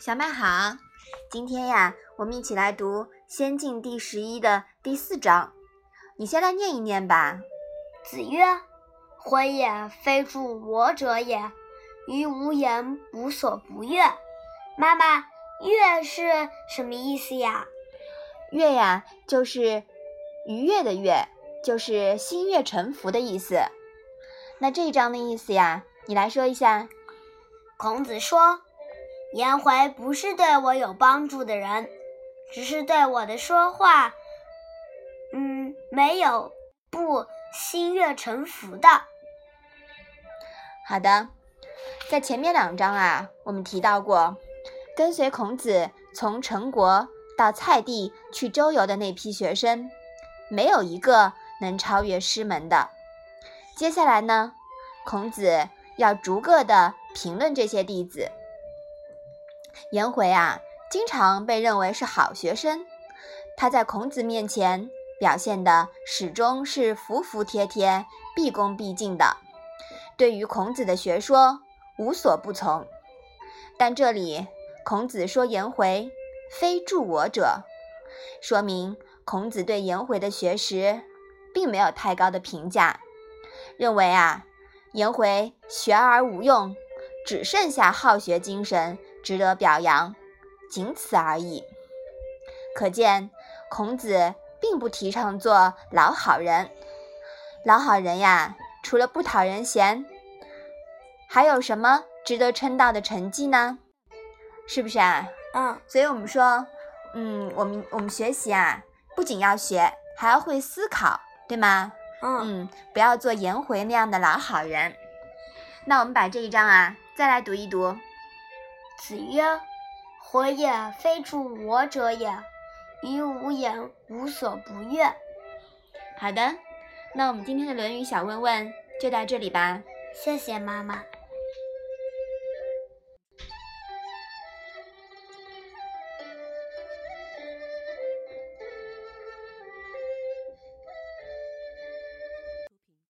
小麦好，今天呀，我们一起来读《仙境》第十一的第四章。你先来念一念吧。子曰：“回也，非助我者也。于无言，无所不悦。”妈妈，“悦”是什么意思呀？“悦”呀，就是愉悦的“悦”，就是心悦诚服的意思。那这一章的意思呀，你来说一下。孔子说。颜回不是对我有帮助的人，只是对我的说话，嗯，没有不心悦诚服的。好的，在前面两章啊，我们提到过，跟随孔子从陈国到蔡地去周游的那批学生，没有一个能超越师门的。接下来呢，孔子要逐个的评论这些弟子。颜回啊，经常被认为是好学生。他在孔子面前表现的始终是服服帖帖、毕恭毕敬的，对于孔子的学说无所不从。但这里孔子说颜回非助我者，说明孔子对颜回的学识并没有太高的评价，认为啊，颜回学而无用，只剩下好学精神。值得表扬，仅此而已。可见孔子并不提倡做老好人。老好人呀，除了不讨人嫌，还有什么值得称道的成绩呢？是不是啊？嗯。所以我们说，嗯，我们我们学习啊，不仅要学，还要会思考，对吗？嗯。嗯，不要做颜回那样的老好人。那我们把这一章啊，再来读一读。子曰：“回也，非助我者也。于无言，无所不悦。”好的，那我们今天的《论语》小问问就到这里吧。谢谢妈妈。